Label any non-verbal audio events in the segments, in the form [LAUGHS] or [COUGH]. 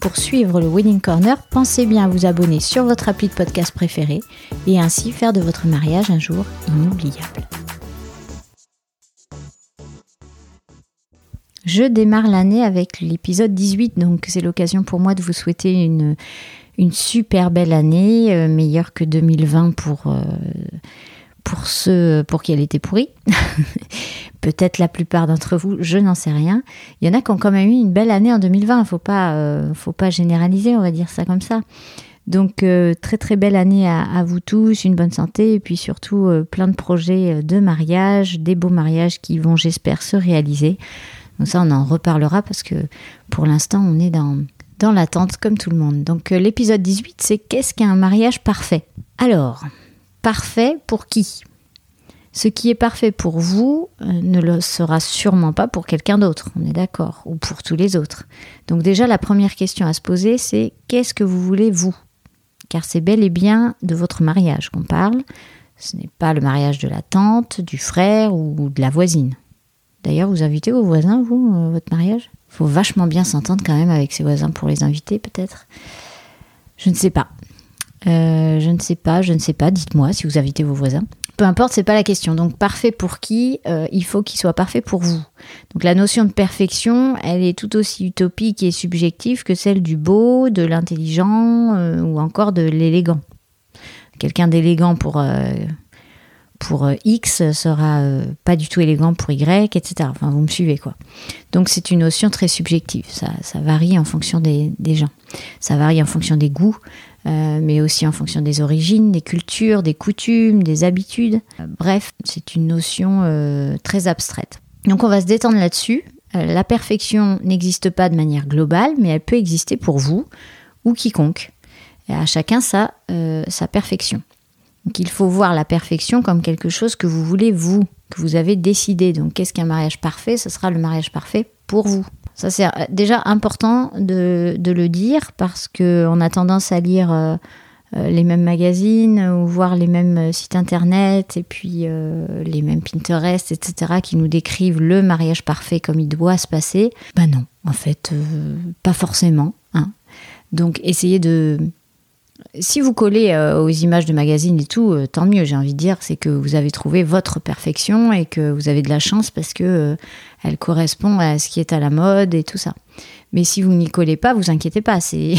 Pour suivre le Wedding Corner, pensez bien à vous abonner sur votre appli de podcast préféré et ainsi faire de votre mariage un jour inoubliable. Je démarre l'année avec l'épisode 18, donc c'est l'occasion pour moi de vous souhaiter une, une super belle année, euh, meilleure que 2020 pour, euh, pour ceux pour qui elle était pourrie. [LAUGHS] Peut-être la plupart d'entre vous, je n'en sais rien. Il y en a qui ont quand même eu une belle année en 2020. Faut pas, euh, faut pas généraliser, on va dire ça comme ça. Donc très très belle année à, vous tous, une bonne santé et puis surtout plein de projets de mariage, des beaux mariages qui vont j'espère se réaliser. Donc ça on en reparlera parce que pour l'instant on est dans dans l'attente comme tout le monde. Donc euh, l'épisode 18, c'est qu'est-ce qu'un mariage parfait? Alors, parfait pour qui? Ce qui est parfait pour vous euh, ne le sera sûrement pas pour quelqu'un d'autre, on est d'accord, ou pour tous les autres. Donc déjà, la première question à se poser, c'est qu'est-ce que vous voulez vous? Car c'est bel et bien de votre mariage qu'on parle. Ce n'est pas le mariage de la tante, du frère ou de la voisine. D'ailleurs, vous invitez vos voisins, vous, euh, votre mariage? Faut vachement bien s'entendre quand même avec ses voisins pour les inviter, peut-être? Je ne sais pas. Euh, je ne sais pas, je ne sais pas. Dites-moi si vous invitez vos voisins. Peu importe, c'est pas la question. Donc parfait pour qui euh, Il faut qu'il soit parfait pour vous. Donc la notion de perfection, elle est tout aussi utopique et subjective que celle du beau, de l'intelligent euh, ou encore de l'élégant. Quelqu'un d'élégant pour pour euh, X sera euh, pas du tout élégant pour Y, etc. Enfin, vous me suivez quoi. Donc c'est une notion très subjective. Ça, varie en fonction des, gens. Ça varie en fonction des goûts, euh, mais aussi en fonction des origines, des cultures, des coutumes, des habitudes. bref, c'est une notion très abstraite. Donc on va se détendre là-dessus. la perfection n'existe pas de manière globale, mais elle peut exister pour vous ou quiconque. Et à chacun sa, sa perfection. Donc il faut voir la perfection comme quelque chose que vous voulez vous, que vous avez décidé. Donc qu'est-ce qu'un mariage parfait? Ce sera le mariage parfait pour vous. Ça c'est euh, déjà important de, le dire parce qu'on a tendance à lire euh, euh, les mêmes magazines ou voir les mêmes sites internet et puis les mêmes Pinterest, etc. qui nous décrivent le mariage parfait comme il doit se passer. Ben non, en fait, pas forcément. Hein. Donc essayez de si vous collez euh, aux images de magazines et tout, euh, tant mieux, j'ai envie de dire, c'est que vous avez trouvé votre perfection et que vous avez de la chance parce que euh, elle correspond à ce qui est à la mode et tout ça. Mais si vous n'y collez pas, vous inquiétez pas, c'est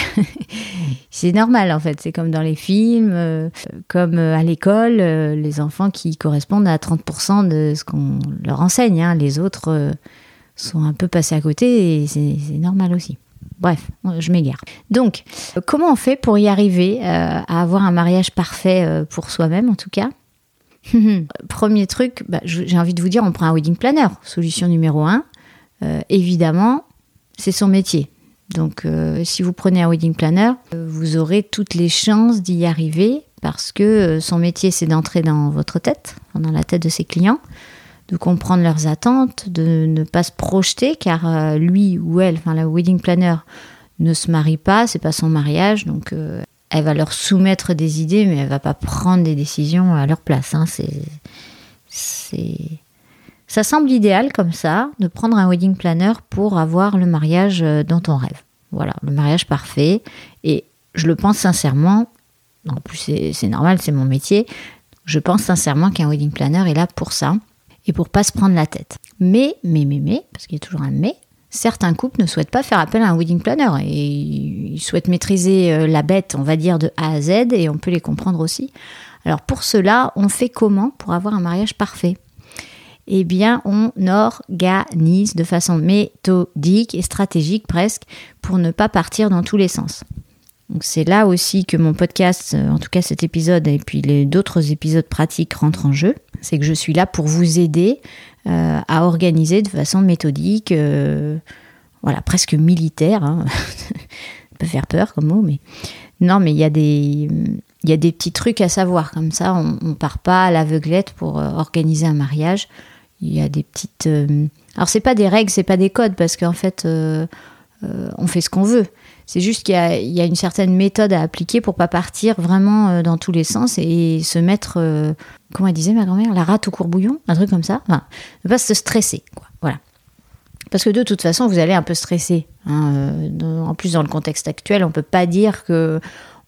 [LAUGHS] normal en fait. C'est comme dans les films, comme à l'école, les enfants qui correspondent à 30% de ce qu'on leur enseigne. Hein. Les autres sont un peu passés à côté et c'est normal aussi. Bref, je m'égare. Donc, comment on fait pour y arriver euh, à avoir un mariage parfait euh, pour soi-même en tout cas [LAUGHS] Premier truc, bah, j'ai envie de vous dire, on prend un wedding planner. Solution numéro un, euh, évidemment, c'est son métier. Donc, si vous prenez un wedding planner, vous aurez toutes les chances d'y arriver parce que son métier, c'est d'entrer dans votre tête, dans la tête de ses clients, de comprendre leurs attentes, de ne pas se projeter, car euh, lui ou elle, enfin la wedding planner, ne se marie pas, c'est pas son mariage, donc euh, elle va leur soumettre des idées, mais elle va pas prendre des décisions à leur place. Hein. c'est, ça semble idéal comme ça, de prendre un wedding planner pour avoir le mariage euh, dont on rêve. Voilà, le mariage parfait. Et je le pense sincèrement, en plus c'est, c'est normal, c'est mon métier, je pense sincèrement qu'un wedding planner est là pour ça et pour pas se prendre la tête. Mais, mais, mais, mais, parce qu'il y a toujours un mais, certains couples ne souhaitent pas faire appel à un wedding planner et ils souhaitent maîtriser euh, la bête, on va dire, de A à Z et on peut les comprendre aussi. Alors pour cela, on fait comment pour avoir un mariage parfait? Eh bien, on organise de façon méthodique et stratégique presque pour ne pas partir dans tous les sens. Donc c'est là aussi que mon podcast, euh, en tout cas cet épisode et puis les d'autres épisodes pratiques rentrent en jeu. C'est que je suis là pour vous aider euh, à organiser de façon méthodique, euh, voilà, presque militaire. Hein. [LAUGHS] Ça peut faire peur comme mot, mais non, mais il y a des il y a des petits trucs à savoir comme ça. On, on part pas à l'aveuglette pour organiser un mariage. Il y a des petites. alors c'est pas des règles, c'est pas des codes parce qu'en fait on fait ce qu'on veut. C'est juste qu'il y, a une certaine méthode à appliquer pour pas partir vraiment euh, dans tous les sens et se mettre, euh, comment disait ma grand-mère, la rate au courbouillon, un truc comme ça. Enfin, ne pas se stresser, quoi. Voilà. Parce que de toute façon, vous allez un peu stresser. Hein, euh, en plus, dans le contexte actuel, on peut pas dire que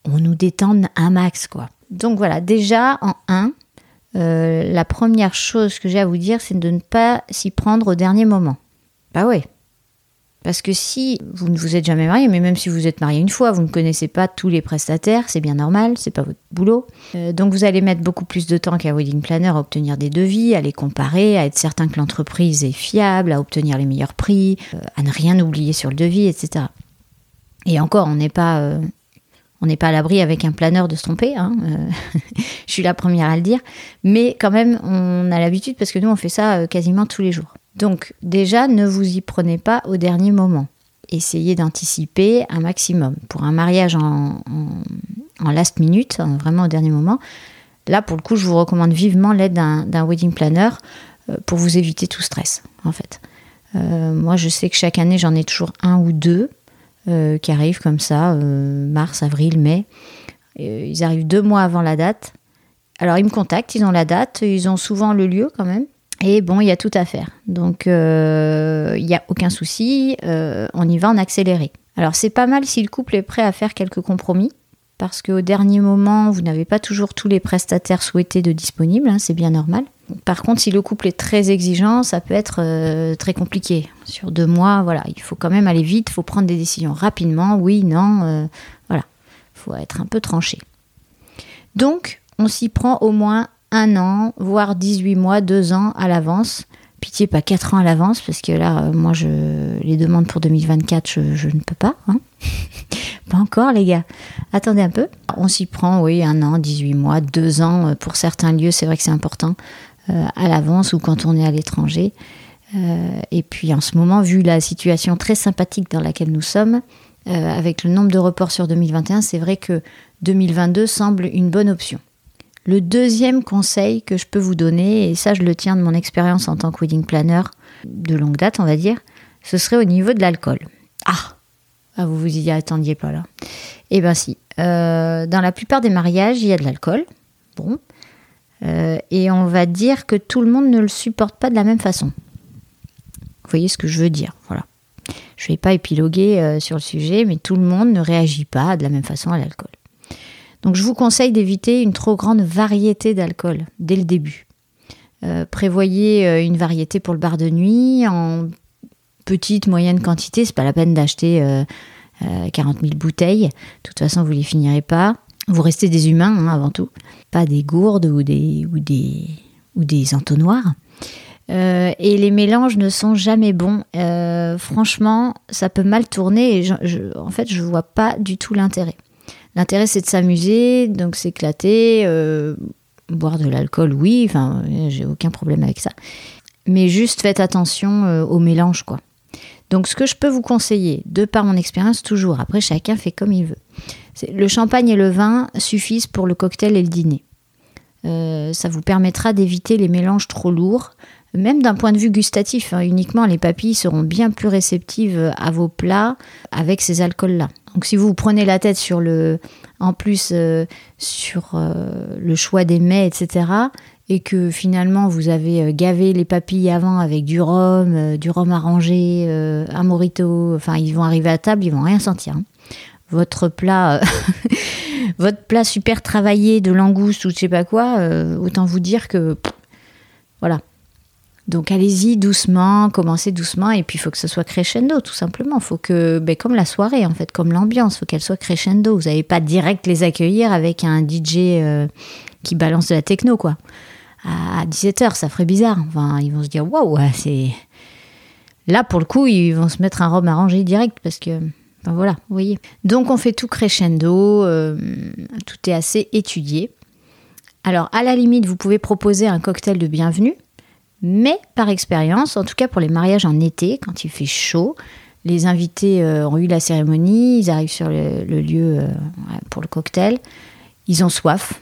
on nous détende un max, quoi. Donc voilà, déjà en 1, la première chose que j'ai à vous dire, c'est de ne pas s'y prendre au dernier moment. Bah ouais, parce que si vous ne vous êtes jamais marié, mais même si vous êtes marié une fois, vous ne connaissez pas tous les prestataires, c'est bien normal, c'est pas votre boulot. Euh, donc vous allez mettre beaucoup plus de temps qu'un wedding planner à obtenir des devis, à les comparer, à être certain que l'entreprise est fiable, à obtenir les meilleurs prix, euh, à ne rien oublier sur le devis, etc. Et encore, on n'est pas, euh, on n'est pas à l'abri avec un planeur de se tromper. Hein, [LAUGHS] je suis la première à le dire, mais quand même, on a l'habitude parce que nous, on fait ça quasiment tous les jours. Donc déjà, ne vous y prenez pas au dernier moment. Essayez d'anticiper un maximum. Pour un mariage en, last minute, hein, vraiment au dernier moment, là, pour le coup, je vous recommande vivement l'aide d'un wedding planner euh, pour vous éviter tout stress, en fait. Euh, moi, je sais que chaque année, j'en ai toujours un ou deux euh, qui arrivent comme ça, mars, avril, mai. ils arrivent deux mois avant la date. Alors, ils me contactent, ils ont la date, ils ont souvent le lieu quand même. Et bon, il y a tout à faire. Donc, euh, il n'y a aucun souci, euh, on y va en accéléré. Alors, c'est pas mal si le couple est prêt à faire quelques compromis, parce qu'au dernier moment, vous n'avez pas toujours tous les prestataires souhaités de disponibles, hein, c'est bien normal. Par contre, si le couple est très exigeant, ça peut être euh, très compliqué. Sur deux mois, voilà, il faut quand même aller vite, il faut prendre des décisions rapidement, oui, non, voilà, il faut être un peu tranché. Donc, on s'y prend au moins un an, voire 18 mois, deux ans à l'avance. Pitié, pas quatre ans à l'avance, parce que là, euh, moi, je les demandes pour 2024, je, ne peux pas. Hein. [LAUGHS] pas encore, les gars. Attendez un peu. On s'y prend, oui, un an, 18 mois, deux ans. Euh, pour certains lieux, c'est vrai que c'est important euh, à l'avance ou quand on est à l'étranger. et puis en ce moment, vu la situation très sympathique dans laquelle nous sommes, avec le nombre de reports sur 2021, c'est vrai que 2022 semble une bonne option. Le deuxième conseil que je peux vous donner, et ça je le tiens de mon expérience en tant que wedding planner de longue date, on va dire, ce serait au niveau de l'alcool. Ah, ah Vous vous y attendiez pas là. Eh bien si. Euh, dans la plupart des mariages, il y a de l'alcool. Bon. Euh, et on va dire que tout le monde ne le supporte pas de la même façon. Vous voyez ce que je veux dire Voilà. Je ne vais pas épiloguer euh, sur le sujet, mais tout le monde ne réagit pas de la même façon à l'alcool. Donc je vous conseille d'éviter une trop grande variété d'alcool dès le début. Euh, prévoyez euh, une variété pour le bar de nuit en petite, moyenne quantité. C'est pas la peine d'acheter 40 euh, 000 bouteilles. De toute façon, vous les finirez pas. Vous restez des humains hein, avant tout, pas des gourdes ou des, ou des, ou des entonnoirs. et les mélanges ne sont jamais bons. franchement, ça peut mal tourner et en fait, je vois pas du tout l'intérêt. L'intérêt, c'est de s'amuser, donc s'éclater, euh, boire de l'alcool, oui, enfin, j'ai aucun problème avec ça. Mais juste faites attention euh, au mélange, quoi. Donc, ce que je peux vous conseiller, de par mon expérience, toujours, après chacun fait comme il veut. Le champagne et le vin suffisent pour le cocktail et le dîner. Euh, ça vous permettra d'éviter les mélanges trop lourds, même d'un point de vue gustatif. Hein. uniquement, les papilles seront bien plus réceptives à vos plats avec ces alcools-là. Donc si vous prenez la tête sur le, en plus euh, sur euh, le choix des mets, etc., et que finalement vous avez euh, gavé les papilles avant avec du rhum, du rhum arrangé, un morito, enfin ils vont arriver à table, ils vont rien sentir. Hein. Votre plat, [LAUGHS] votre plat super travaillé de langouste ou je sais pas quoi, autant vous dire que voilà, donc allez-y doucement, commencez doucement, et puis il faut que ce soit crescendo, tout simplement. Faut que, ben, comme la soirée, en fait, comme l'ambiance, il faut qu'elle soit crescendo. Vous n'allez pas direct les accueillir avec un DJ euh, qui balance de la techno, quoi. à 17h, ça ferait bizarre. Enfin, ils vont se dire waouh, c'est. Là, pour le coup, ils vont se mettre un robe arrangé direct parce que. Enfin, voilà, vous voyez. Donc, on fait tout crescendo, euh, tout est assez étudié. Alors, à la limite, vous pouvez proposer un cocktail de bienvenue, mais par expérience, en tout cas pour les mariages en été, quand il fait chaud, les invités euh, ont eu la cérémonie, ils arrivent sur le, lieu euh, pour le cocktail, ils ont soif.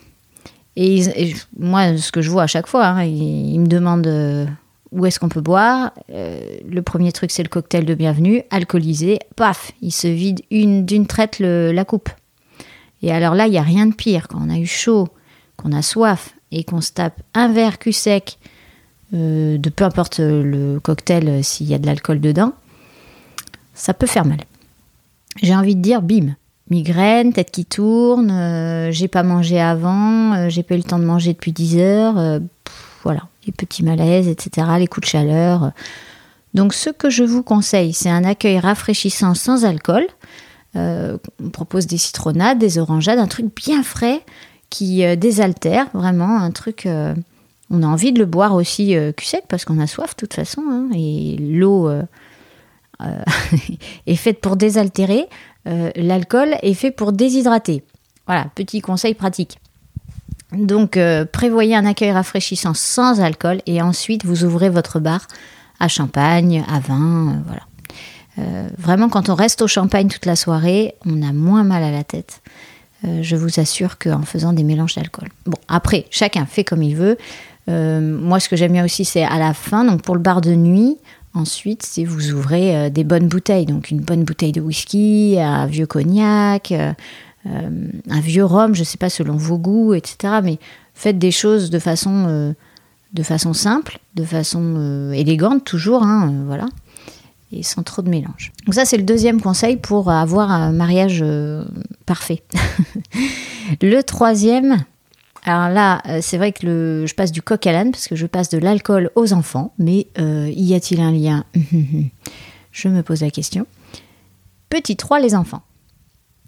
Et, moi, ce que je vois à chaque fois, hein, ils, me demandent euh, où est-ce qu'on peut boire. le premier truc, c'est le cocktail de bienvenue, alcoolisé. Paf, ils se vident d'une traite la coupe. Et alors là, il n'y a rien de pire. Quand on a eu chaud, qu'on a soif et qu'on se tape un verre cul sec de peu importe le cocktail s'il y a de l'alcool dedans, ça peut faire mal. J'ai envie de dire, bim, migraine, tête qui tourne, euh, j'ai pas mangé avant, euh, j'ai pas eu le temps de manger depuis 10 heures, euh, voilà, les petits malaises, etc., les coups de chaleur. Donc ce que je vous conseille, c'est un accueil rafraîchissant sans alcool. on propose des citronnades, des orangeades, un truc bien frais qui désaltère, vraiment un truc... on a envie de le boire aussi cul sec parce qu'on a soif de toute façon, hein, et l'eau euh, [LAUGHS] est faite pour désaltérer, euh, l'alcool est fait pour déshydrater. Voilà, petit conseil pratique. Donc, euh, prévoyez un accueil rafraîchissant sans alcool et ensuite vous ouvrez votre bar à champagne, à vin, voilà. vraiment, quand on reste au champagne toute la soirée, on a moins mal à la tête. je vous assure qu'en faisant des mélanges d'alcool. Bon, après, chacun fait comme il veut. Moi, ce que j'aime bien aussi, c'est à la fin, donc pour le bar de nuit, Ensuite, si vous ouvrez euh, des bonnes bouteilles, donc une bonne bouteille de whisky, un vieux cognac, euh, euh, un vieux rhum, je ne sais pas selon vos goûts, etc. Mais faites des choses de façon, de façon simple, de façon élégante toujours, hein, voilà, et sans trop de mélange. Donc ça, c'est le deuxième conseil pour avoir un mariage parfait. [LAUGHS] le troisième, alors là, euh, c'est vrai que je passe du coq à l'âne parce que je passe de l'alcool aux enfants, mais euh, y a-t-il un lien? [LAUGHS] Je me pose la question. Petit 3, les enfants.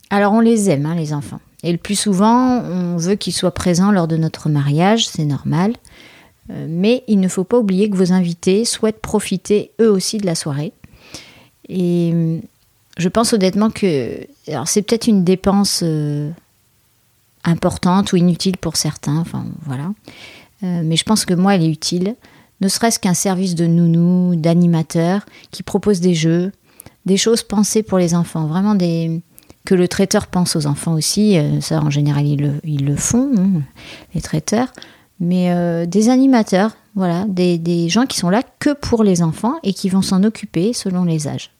Alors on les aime, hein, les enfants. Et le plus souvent, on veut qu'ils soient présents lors de notre mariage, c'est normal. Euh, mais il ne faut pas oublier que vos invités souhaitent profiter eux aussi de la soirée. Et je pense honnêtement que alors c'est peut-être une dépense importante ou inutile pour certains, enfin voilà. Euh, mais je pense que moi, elle est utile. Ne serait-ce qu'un service de nounou, d'animateur, qui propose des jeux, des choses pensées pour les enfants, vraiment des que le traiteur pense aux enfants aussi. Euh, ça, en général, ils le, font, hein, les traiteurs. Mais euh, des animateurs, voilà, des gens qui sont là que pour les enfants et qui vont s'en occuper selon les âges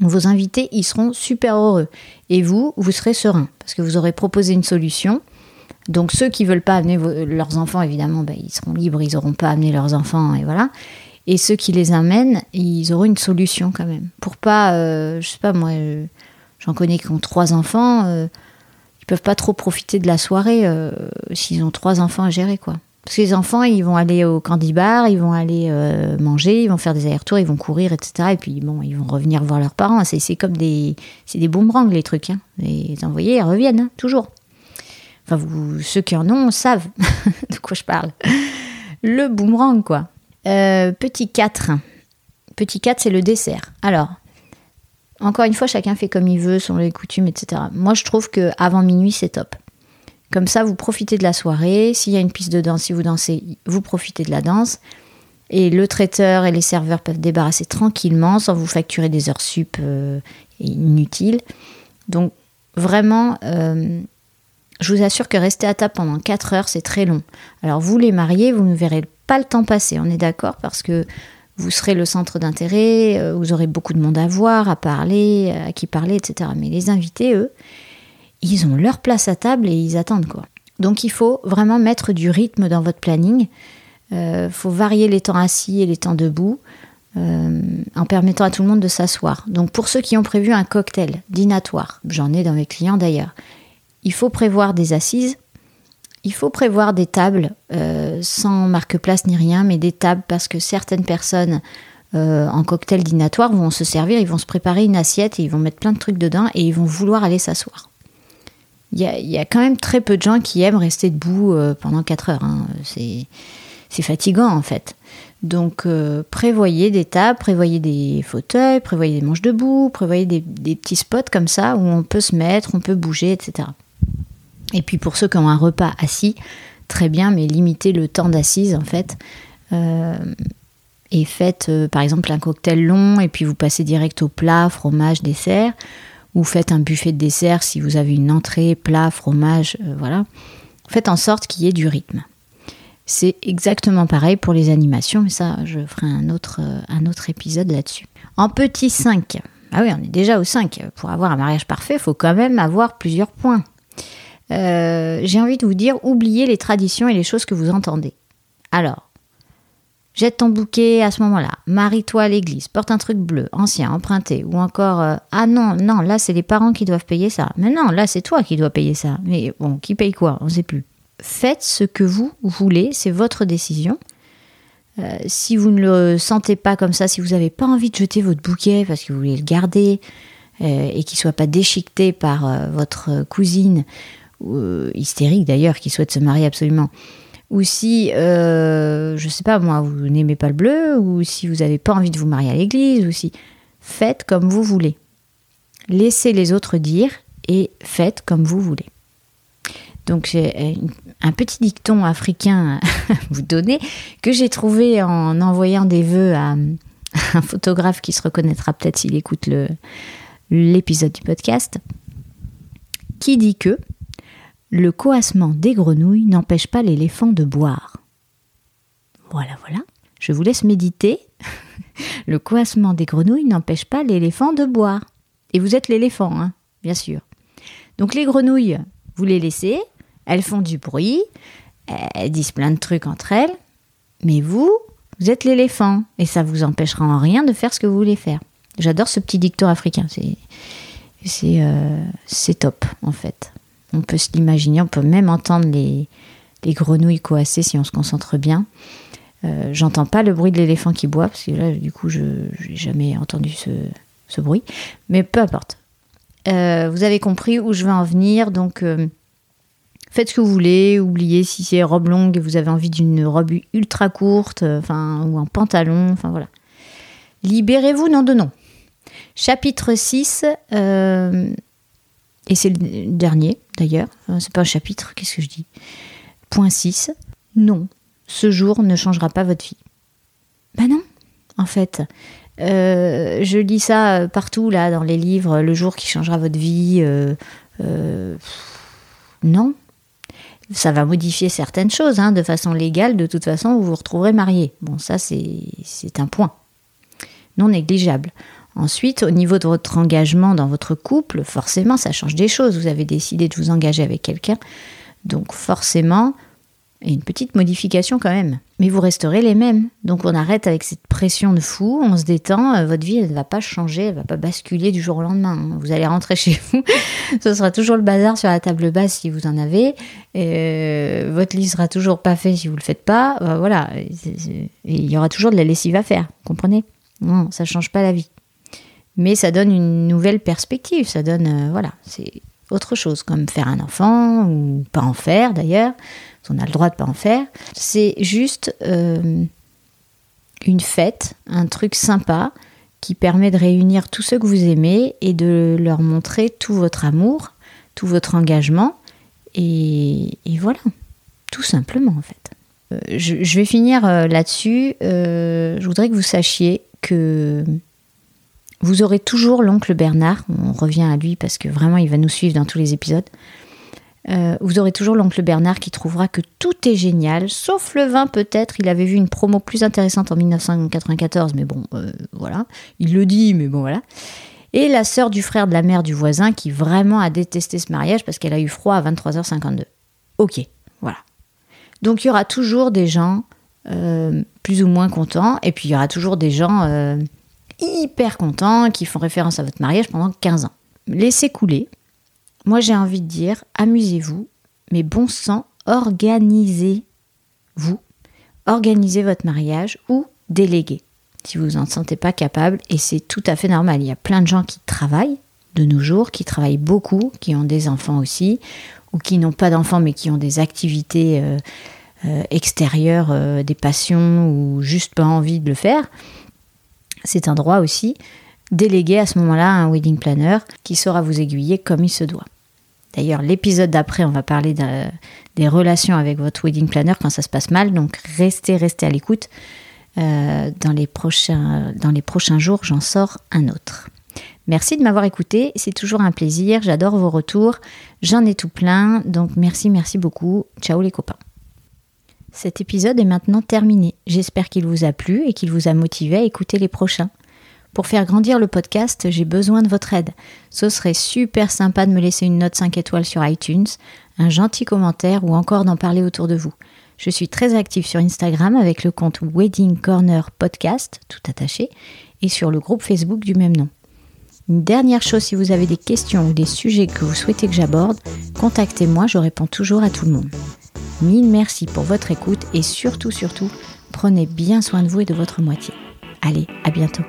vos invités, ils seront super heureux. Et vous, vous serez serein, parce que vous aurez proposé une solution. Donc ceux qui veulent pas amener leurs enfants, évidemment, ben, ils seront libres, ils n'auront pas amené leurs enfants, et voilà. Et ceux qui les amènent, ils auront une solution quand même. Pour pas, euh, je sais pas, moi, euh, j'en connais qui ont trois enfants, euh, ils peuvent pas trop profiter de la soirée s'ils ont trois enfants à gérer, quoi. Parce que les enfants, ils vont aller au candy bar, ils vont aller euh, manger, ils vont faire des allers-retours, ils vont courir, etc. Et puis, bon, ils vont revenir voir leurs parents. C'est comme des, c'est des boomerangs, les trucs. Hein. Les envoyés, ils reviennent, hein, toujours. Enfin, vous, ceux qui en ont savent [LAUGHS] de quoi je parle. Le boomerang, quoi. Euh, petit 4. Petit 4, c'est le dessert. Alors, encore une fois, chacun fait comme il veut, selon les coutumes, etc. Moi, je trouve que avant minuit, c'est top. Comme ça, vous profitez de la soirée. S'il y a une piste de danse, si vous dansez, vous profitez de la danse. Et le traiteur et les serveurs peuvent débarrasser tranquillement sans vous facturer des heures sup euh, inutiles. Donc vraiment, euh, je vous assure que rester à table pendant 4 heures, c'est très long. Alors vous les mariés, vous ne verrez pas le temps passer, on est d'accord, parce que vous serez le centre d'intérêt, euh, vous aurez beaucoup de monde à voir, à parler, à qui parler, etc. Mais les invités, eux, ils ont leur place à table et ils attendent quoi. Donc il faut vraiment mettre du rythme dans votre planning. Il euh, faut varier les temps assis et les temps debout euh, en permettant à tout le monde de s'asseoir. Donc pour ceux qui ont prévu un cocktail dînatoire, j'en ai dans mes clients d'ailleurs, il faut prévoir des assises, il faut prévoir des tables euh, sans marque-place ni rien, mais des tables parce que certaines personnes en cocktail dînatoire vont se servir, ils vont se préparer une assiette et ils vont mettre plein de trucs dedans et ils vont vouloir aller s'asseoir il y a, quand même très peu de gens qui aiment rester debout euh, pendant 4 heures. Hein. C'est, fatigant en fait. Donc euh, prévoyez des tables, prévoyez des fauteuils, prévoyez des manches debout, prévoyez des, petits spots comme ça où on peut se mettre, on peut bouger, etc. Et puis pour ceux qui ont un repas assis, très bien, mais limitez le temps d'assise en fait. Euh, et faites par exemple un cocktail long et puis vous passez direct au plat, fromage, dessert ou faites un buffet de dessert si vous avez une entrée, plat, fromage, euh, voilà. Faites en sorte qu'il y ait du rythme. C'est exactement pareil pour les animations, mais ça, je ferai un autre, euh, un autre épisode là-dessus. En petit 5, ah oui, on est déjà au 5. Pour avoir un mariage parfait, il faut quand même avoir plusieurs points. Euh, j'ai envie de vous dire, oubliez les traditions et les choses que vous entendez. Alors, Jette ton bouquet à ce moment-là. Marie-toi à l'église. Porte un truc bleu, ancien, emprunté. Ou encore, euh, ah non, non, là c'est les parents qui doivent payer ça. Mais non, là c'est toi qui dois payer ça. Mais bon, qui paye quoi? On ne sait plus. Faites ce que vous voulez, c'est votre décision. Euh, si vous ne le sentez pas comme ça, si vous n'avez pas envie de jeter votre bouquet parce que vous voulez le garder euh, et qu'il soit pas déchiqueté par votre cousine, hystérique d'ailleurs, qui souhaite se marier absolument, ou si, euh, je sais pas moi, vous n'aimez pas le bleu, ou si vous n'avez pas envie de vous marier à l'église, ou si. Faites comme vous voulez. Laissez les autres dire et faites comme vous voulez. Donc j'ai un petit dicton africain à [LAUGHS] vous donner que j'ai trouvé en envoyant des vœux à [LAUGHS] un photographe qui se reconnaîtra peut-être s'il écoute l'épisode du podcast, qui dit que le coassement des grenouilles n'empêche pas l'éléphant de boire. Voilà, voilà. Je vous laisse méditer. [LAUGHS] le coassement des grenouilles n'empêche pas l'éléphant de boire. Et vous êtes l'éléphant, hein, bien sûr. Donc les grenouilles, vous les laissez, elles font du bruit, elles disent plein de trucs entre elles, mais vous, vous êtes l'éléphant, et ça vous empêchera en rien de faire ce que vous voulez faire. J'adore ce petit dicton africain, c'est euh, top en fait. On peut se l'imaginer, on peut même entendre les, grenouilles coasser si on se concentre bien. Euh, j'entends pas le bruit de l'éléphant qui boit, parce que là, du coup, je n'ai jamais entendu ce, bruit. Mais peu importe. Euh, vous avez compris où je veux en venir, donc euh, faites ce que vous voulez. Oubliez si c'est robe longue et vous avez envie d'une robe ultra courte, ou un pantalon, enfin voilà. Libérez-vous, non de non. Chapitre 6, et c'est le dernier d'ailleurs, c'est pas un chapitre, qu'est-ce que je dis? Point 6, non, ce jour ne changera pas votre vie. Ben non, en fait. Euh, je lis ça partout là dans les livres, le jour qui changera votre vie. Euh, euh, non, ça va modifier certaines choses hein, de façon légale. De toute façon, vous vous retrouverez marié. Bon, ça c'est un point non négligeable. Ensuite, au niveau de votre engagement dans votre couple, forcément, ça change des choses. Vous avez décidé de vous engager avec quelqu'un. Donc forcément, a une petite modification quand même. Mais vous resterez les mêmes. Donc on arrête avec cette pression de fou, on se détend, euh, votre vie elle ne va pas changer, elle ne va pas basculer du jour au lendemain. Vous allez rentrer [LAUGHS] chez vous, ce sera toujours le bazar sur la table basse si vous en avez, euh, votre lit sera toujours pas fait si vous ne le faites pas, euh, voilà, il y aura toujours de la lessive à faire, comprenez? Non, ça ne change pas la vie mais ça donne une nouvelle perspective, ça donne, euh, voilà, c'est autre chose, comme faire un enfant, ou pas en faire d'ailleurs, on a le droit de pas en faire. C'est juste euh, une fête, un truc sympa qui permet de réunir tous ceux que vous aimez et de leur montrer tout votre amour, tout votre engagement, et, voilà, tout simplement en fait. Euh, je, je, vais finir là-dessus. je voudrais que vous sachiez que vous aurez toujours l'oncle Bernard, on revient à lui parce que vraiment il va nous suivre dans tous les épisodes. Euh, vous aurez toujours l'oncle Bernard qui trouvera que tout est génial, sauf le vin peut-être. Il avait vu une promo plus intéressante en 1994, mais bon, euh, voilà. Il le dit, mais bon, voilà. Et la sœur du frère de la mère du voisin qui vraiment a détesté ce mariage parce qu'elle a eu froid à 23h52. Ok, voilà. Donc il y aura toujours des gens euh, plus ou moins contents, et puis il y aura toujours des gens hyper contents, qui font référence à votre mariage pendant 15 ans. Laissez couler. Moi, j'ai envie de dire, amusez-vous, mais bon sang, organisez-vous. Organisez votre mariage ou déléguez si vous en sentez pas capable. Et c'est tout à fait normal. Il y a plein de gens qui travaillent de nos jours qui travaillent beaucoup, qui ont des enfants aussi, ou qui n'ont pas d'enfants mais qui ont des activités euh, euh, extérieures, euh, des passions ou juste pas envie de le faire, c'est un droit aussi. Déléguer à ce moment-là un wedding planner qui saura vous aiguiller comme il se doit. D'ailleurs, l'épisode d'après, on va parler des relations avec votre wedding planner quand ça se passe mal. Donc, restez, restez à l'écoute. dans, les prochains, dans les prochains jours, j'en sors un autre. Merci de m'avoir écouté, c'est toujours un plaisir, j'adore vos retours, j'en ai tout plein, donc merci, merci beaucoup. Ciao les copains. Cet épisode est maintenant terminé. J'espère qu'il vous a plu et qu'il vous a motivé à écouter les prochains. Pour faire grandir le podcast, j'ai besoin de votre aide. Ce serait super sympa de me laisser une note 5 étoiles sur iTunes, un gentil commentaire ou encore d'en parler autour de vous. Je suis très active sur Instagram avec le compte Wedding Corner Podcast, tout attaché, et sur le groupe Facebook du même nom. Une dernière chose, si vous avez des questions ou des sujets que vous souhaitez que j'aborde, contactez-moi, je réponds toujours à tout le monde. Mille merci pour votre écoute et surtout, surtout, prenez bien soin de vous et de votre moitié. Allez, à bientôt.